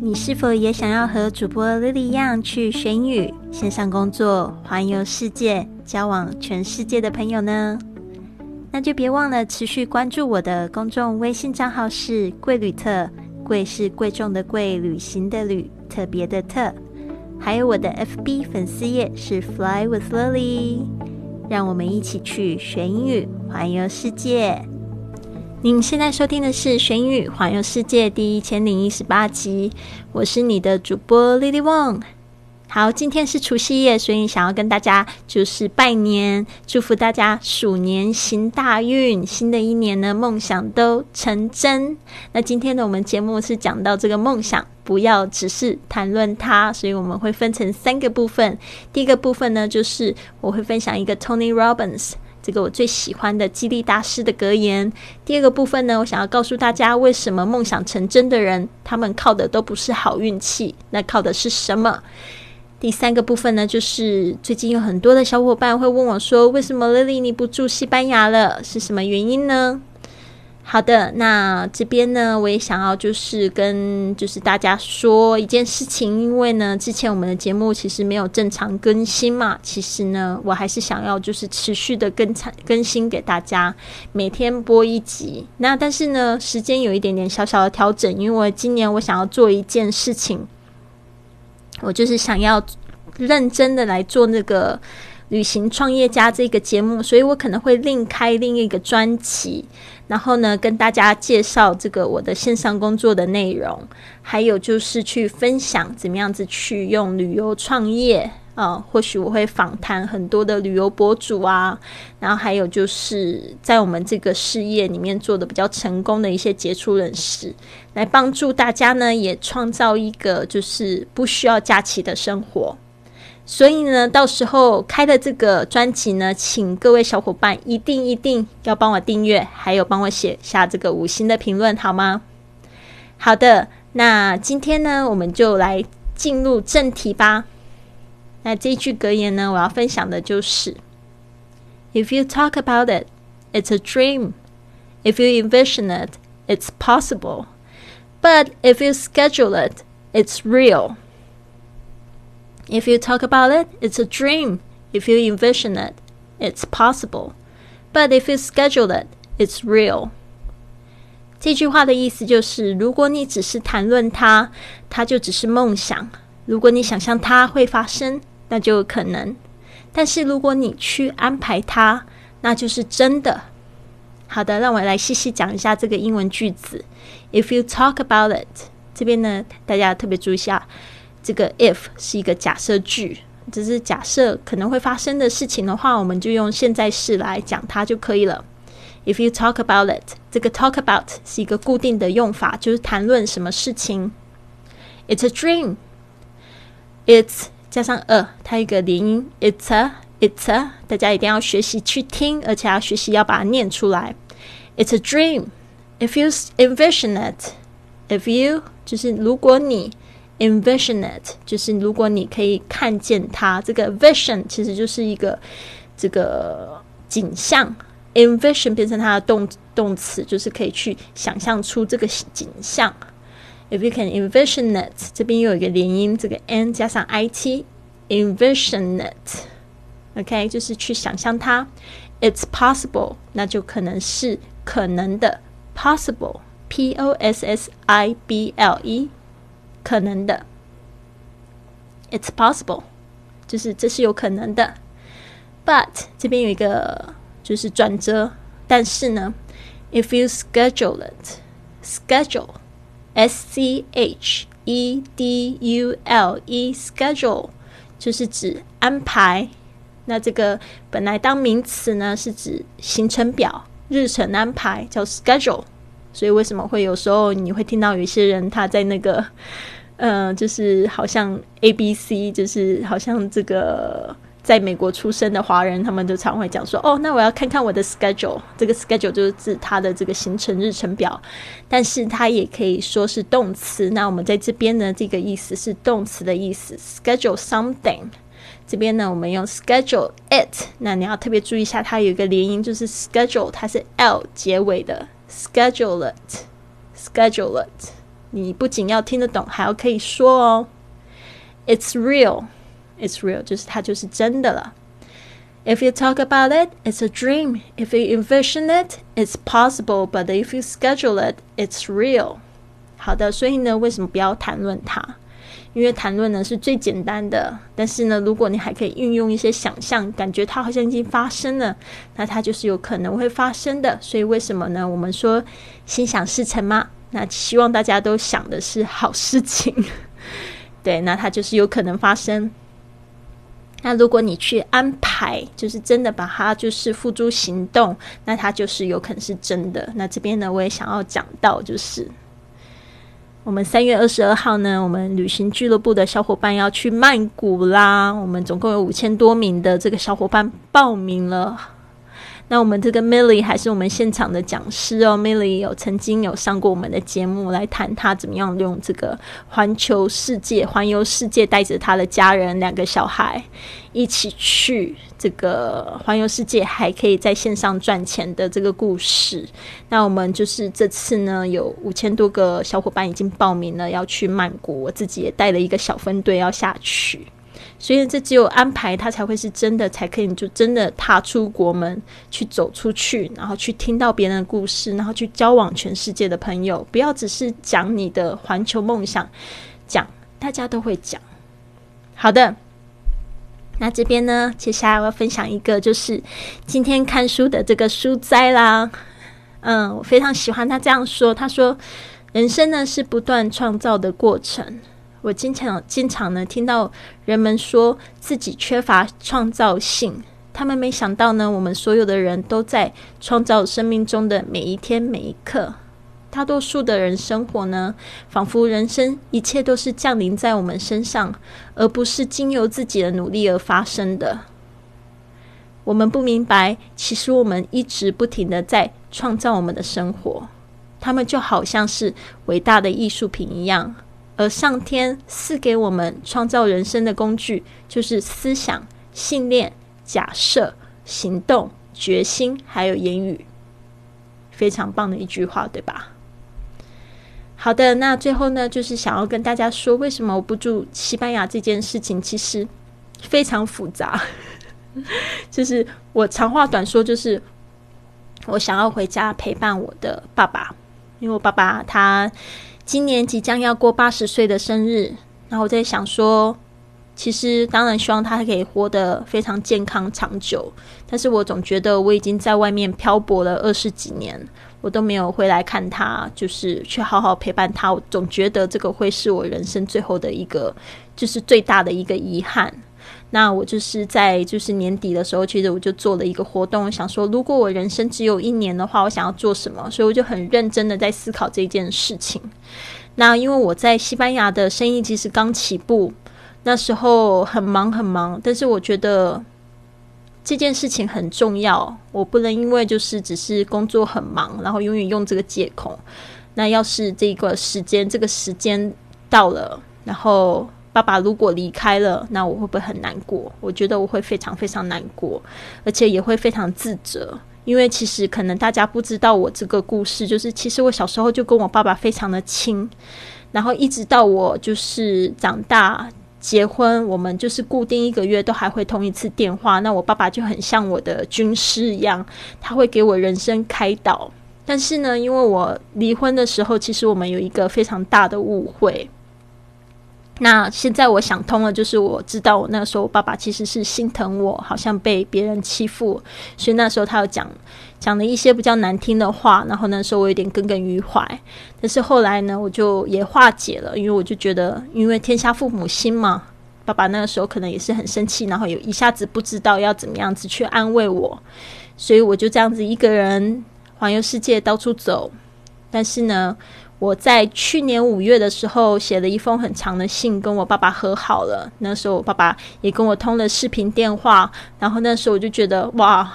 你是否也想要和主播 Lily 一样去学英语、线上工作、环游世界、交往全世界的朋友呢？那就别忘了持续关注我的公众微信账号是“贵旅特”，贵是贵重的贵，旅行的旅，特别的特。还有我的 FB 粉丝页是 Fly with Lily，让我们一起去学英语、环游世界。您现在收听的是《玄宇环游世界》第一千零一十八集，我是你的主播 Lily Wong。好，今天是除夕夜，所以想要跟大家就是拜年，祝福大家鼠年行大运，新的一年呢梦想都成真。那今天呢，我们节目是讲到这个梦想，不要只是谈论它，所以我们会分成三个部分。第一个部分呢，就是我会分享一个 Tony Robbins。这个我最喜欢的激励大师的格言。第二个部分呢，我想要告诉大家，为什么梦想成真的人，他们靠的都不是好运气，那靠的是什么？第三个部分呢，就是最近有很多的小伙伴会问我说，为什么 Lily 你不住西班牙了？是什么原因呢？好的，那这边呢，我也想要就是跟就是大家说一件事情，因为呢，之前我们的节目其实没有正常更新嘛，其实呢，我还是想要就是持续的更产更新给大家，每天播一集。那但是呢，时间有一点点小小的调整，因为今年我想要做一件事情，我就是想要认真的来做那个。旅行创业家这个节目，所以我可能会另开另一个专辑，然后呢，跟大家介绍这个我的线上工作的内容，还有就是去分享怎么样子去用旅游创业啊，或许我会访谈很多的旅游博主啊，然后还有就是在我们这个事业里面做的比较成功的一些杰出人士，来帮助大家呢，也创造一个就是不需要假期的生活。所以呢，到时候开的这个专辑呢，请各位小伙伴一定一定要帮我订阅，还有帮我写下这个五星的评论，好吗？好的，那今天呢，我们就来进入正题吧。那这一句格言呢，我要分享的就是：If you talk about it, it's a dream. If you envision it, it's possible. But if you schedule it, it's real. If you talk about it, it's a dream. If you envision it, it's possible. But if you schedule it, it's real. 这句话的意思就是：如果你只是谈论它，它就只是梦想；如果你想象它会发生，那就有可能；但是如果你去安排它，那就是真的。好的，让我来细细讲一下这个英文句子。If you talk about it，这边呢，大家特别注意一下。这个 if 是一个假设句，只是假设可能会发生的事情的话，我们就用现在式来讲它就可以了。If you talk about it，这个 talk about 是一个固定的用法，就是谈论什么事情。It's a dream，it's 加上 a，它一个连音，it's a，it's a，大家一定要学习去听，而且要学习要把它念出来。It's a dream. If you envision it, if you 就是如果你 envision it 就是如果你可以看见它，这个 vision 其实就是一个这个景象。envision 变成它的动动词，就是可以去想象出这个景象。If you can envision it，这边又有一个连音，这个 n 加上 it，envision it，OK，就是去想象它。It's possible，那就可能是可能的，possible，p o s s i b l e。可能的，It's possible，就是这是有可能的。But 这边有一个就是转折，但是呢，If you schedule it，schedule，s c h e d u l e，schedule 就是指安排。那这个本来当名词呢，是指行程表、日程安排，叫 schedule。所以为什么会有时候你会听到有一些人他在那个，嗯，就是好像 A B C，就是好像这个在美国出生的华人，他们就常会讲说，哦，那我要看看我的 schedule，这个 schedule 就是指他的这个行程日程表，但是它也可以说是动词。那我们在这边呢，这个意思是动词的意思，schedule something。这边呢，我们用 schedule it，那你要特别注意一下，它有一个连音，就是 schedule，它是 l 结尾的。Schedule it, schedule it。你不仅要听得懂，还要可以说哦。It's real, it's real，就是它就是真的了。If you talk about it, it's a dream. If you envision it, it's possible. But if you schedule it, it's real. 好的，所以呢，为什么不要谈论它？因为谈论呢是最简单的，但是呢，如果你还可以运用一些想象，感觉它好像已经发生了，那它就是有可能会发生的。所以为什么呢？我们说心想事成吗？那希望大家都想的是好事情，对，那它就是有可能发生。那如果你去安排，就是真的把它就是付诸行动，那它就是有可能是真的。那这边呢，我也想要讲到，就是我们三月二十二号呢，我们旅行俱乐部的小伙伴要去曼谷啦。我们总共有五千多名的这个小伙伴报名了。那我们这个 Milly 还是我们现场的讲师哦，Milly 有曾经有上过我们的节目，来谈他怎么样用这个环球世界、环游世界，带着他的家人两个小孩一起去这个环游世界，还可以在线上赚钱的这个故事。那我们就是这次呢，有五千多个小伙伴已经报名了，要去曼谷，我自己也带了一个小分队要下去。所以这只有安排，它才会是真的，才可以就真的踏出国门去走出去，然后去听到别人的故事，然后去交往全世界的朋友。不要只是讲你的环球梦想，讲大家都会讲。好的，那这边呢，接下来我要分享一个，就是今天看书的这个书斋啦。嗯，我非常喜欢他这样说，他说：“人生呢是不断创造的过程。”我经常经常呢听到人们说自己缺乏创造性，他们没想到呢，我们所有的人都在创造生命中的每一天每一刻。大多数的人生活呢，仿佛人生一切都是降临在我们身上，而不是经由自己的努力而发生的。我们不明白，其实我们一直不停的在创造我们的生活，他们就好像是伟大的艺术品一样。而上天赐给我们创造人生的工具，就是思想、信念、假设、行动、决心，还有言语。非常棒的一句话，对吧？好的，那最后呢，就是想要跟大家说，为什么我不住西班牙这件事情，其实非常复杂。就是我长话短说，就是我想要回家陪伴我的爸爸，因为我爸爸他。今年即将要过八十岁的生日，然后我在想说，其实当然希望他可以活得非常健康长久，但是我总觉得我已经在外面漂泊了二十几年，我都没有回来看他，就是去好好陪伴他，我总觉得这个会是我人生最后的一个，就是最大的一个遗憾。那我就是在就是年底的时候，其实我就做了一个活动，想说如果我人生只有一年的话，我想要做什么？所以我就很认真的在思考这件事情。那因为我在西班牙的生意其实刚起步，那时候很忙很忙，但是我觉得这件事情很重要，我不能因为就是只是工作很忙，然后永远用这个借口。那要是这个时间这个时间到了，然后。爸爸如果离开了，那我会不会很难过？我觉得我会非常非常难过，而且也会非常自责。因为其实可能大家不知道我这个故事，就是其实我小时候就跟我爸爸非常的亲，然后一直到我就是长大结婚，我们就是固定一个月都还会通一次电话。那我爸爸就很像我的军师一样，他会给我人生开导。但是呢，因为我离婚的时候，其实我们有一个非常大的误会。那现在我想通了，就是我知道我那个时候我爸爸其实是心疼我，好像被别人欺负，所以那时候他有讲讲了一些比较难听的话，然后那时候我有点耿耿于怀。但是后来呢，我就也化解了，因为我就觉得，因为天下父母心嘛，爸爸那个时候可能也是很生气，然后有一下子不知道要怎么样子去安慰我，所以我就这样子一个人环游世界到处走，但是呢。我在去年五月的时候写了一封很长的信，跟我爸爸和好了。那时候我爸爸也跟我通了视频电话，然后那时候我就觉得哇，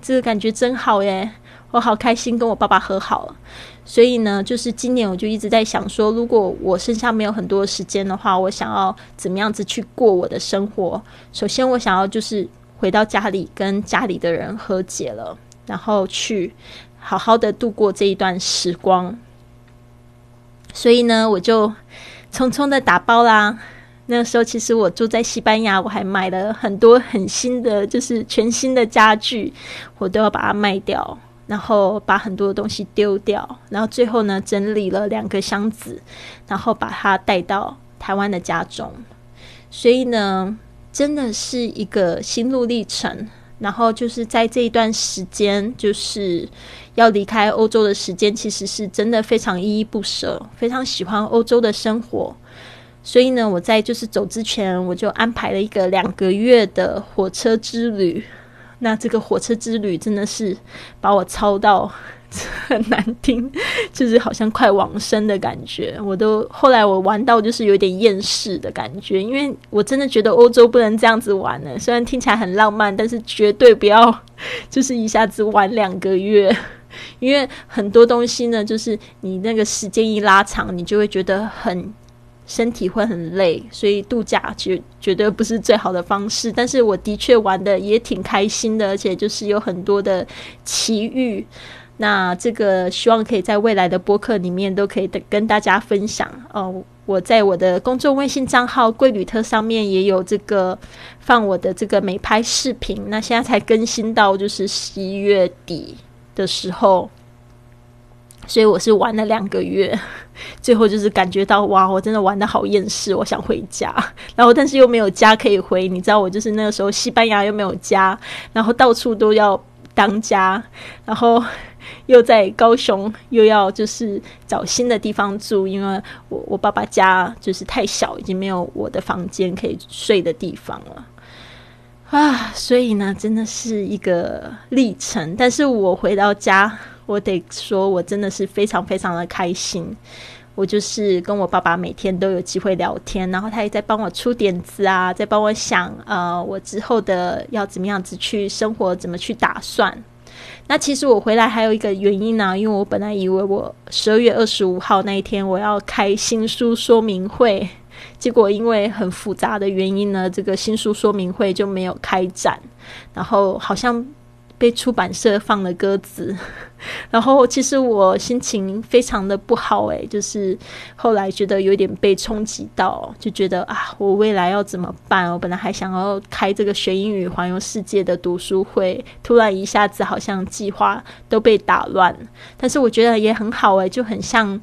这个感觉真好耶！我好开心跟我爸爸和好了。所以呢，就是今年我就一直在想说，如果我身上没有很多时间的话，我想要怎么样子去过我的生活？首先，我想要就是回到家里跟家里的人和解了，然后去好好的度过这一段时光。所以呢，我就匆匆的打包啦。那时候其实我住在西班牙，我还买了很多很新的，就是全新的家具，我都要把它卖掉，然后把很多东西丢掉，然后最后呢，整理了两个箱子，然后把它带到台湾的家中。所以呢，真的是一个心路历程。然后就是在这一段时间，就是要离开欧洲的时间，其实是真的非常依依不舍，非常喜欢欧洲的生活。所以呢，我在就是走之前，我就安排了一个两个月的火车之旅。那这个火车之旅真的是把我操到。很难听，就是好像快往生的感觉。我都后来我玩到就是有点厌世的感觉，因为我真的觉得欧洲不能这样子玩呢。虽然听起来很浪漫，但是绝对不要就是一下子玩两个月，因为很多东西呢，就是你那个时间一拉长，你就会觉得很身体会很累，所以度假绝绝对不是最好的方式。但是我的确玩的也挺开心的，而且就是有很多的奇遇。那这个希望可以在未来的播客里面都可以跟大家分享哦。我在我的公众微信账号“贵旅特”上面也有这个放我的这个美拍视频。那现在才更新到就是十一月底的时候，所以我是玩了两个月，最后就是感觉到哇，我真的玩的好厌世，我想回家。然后但是又没有家可以回，你知道我就是那个时候西班牙又没有家，然后到处都要当家，然后。又在高雄，又要就是找新的地方住，因为我我爸爸家就是太小，已经没有我的房间可以睡的地方了啊！所以呢，真的是一个历程。但是我回到家，我得说我真的是非常非常的开心。我就是跟我爸爸每天都有机会聊天，然后他也在帮我出点子啊，在帮我想呃，我之后的要怎么样子去生活，怎么去打算。那其实我回来还有一个原因呢，因为我本来以为我十二月二十五号那一天我要开新书说明会，结果因为很复杂的原因呢，这个新书说明会就没有开展，然后好像。被出版社放了鸽子，然后其实我心情非常的不好诶，就是后来觉得有点被冲击到，就觉得啊，我未来要怎么办？我本来还想要开这个学英语环游世界的读书会，突然一下子好像计划都被打乱。但是我觉得也很好诶，就很像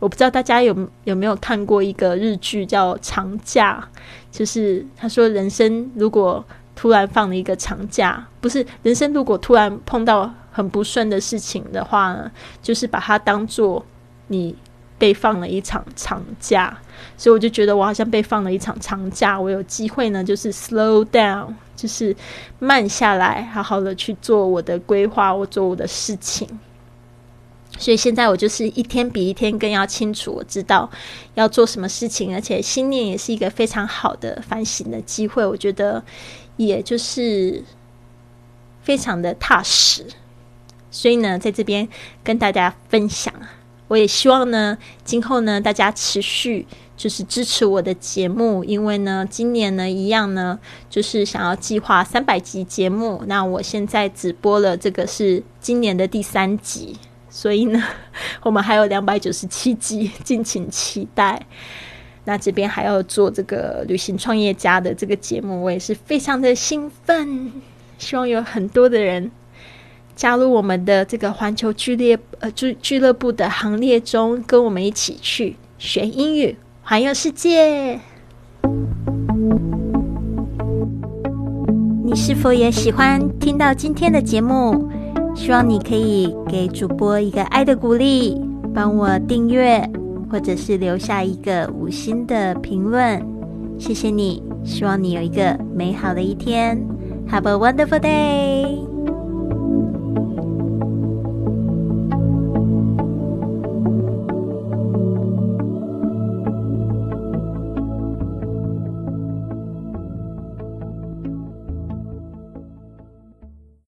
我不知道大家有有没有看过一个日剧叫《长假》，就是他说人生如果。突然放了一个长假，不是人生。如果突然碰到很不顺的事情的话呢，就是把它当做你被放了一场长假。所以我就觉得我好像被放了一场长假，我有机会呢，就是 slow down，就是慢下来，好好的去做我的规划，我做我的事情。所以现在我就是一天比一天更要清楚，我知道要做什么事情，而且新年也是一个非常好的反省的机会。我觉得。也就是非常的踏实，所以呢，在这边跟大家分享。我也希望呢，今后呢，大家持续就是支持我的节目，因为呢，今年呢，一样呢，就是想要计划三百集节目。那我现在只播了这个是今年的第三集，所以呢，我们还有两百九十七集，敬请期待。那这边还要做这个旅行创业家的这个节目，我也是非常的兴奋。希望有很多的人加入我们的这个环球俱乐呃俱俱乐部的行列中，跟我们一起去学英语，环游世界。你是否也喜欢听到今天的节目？希望你可以给主播一个爱的鼓励，帮我订阅。或者是留下一个五星的评论，谢谢你。希望你有一个美好的一天，Have a wonderful day。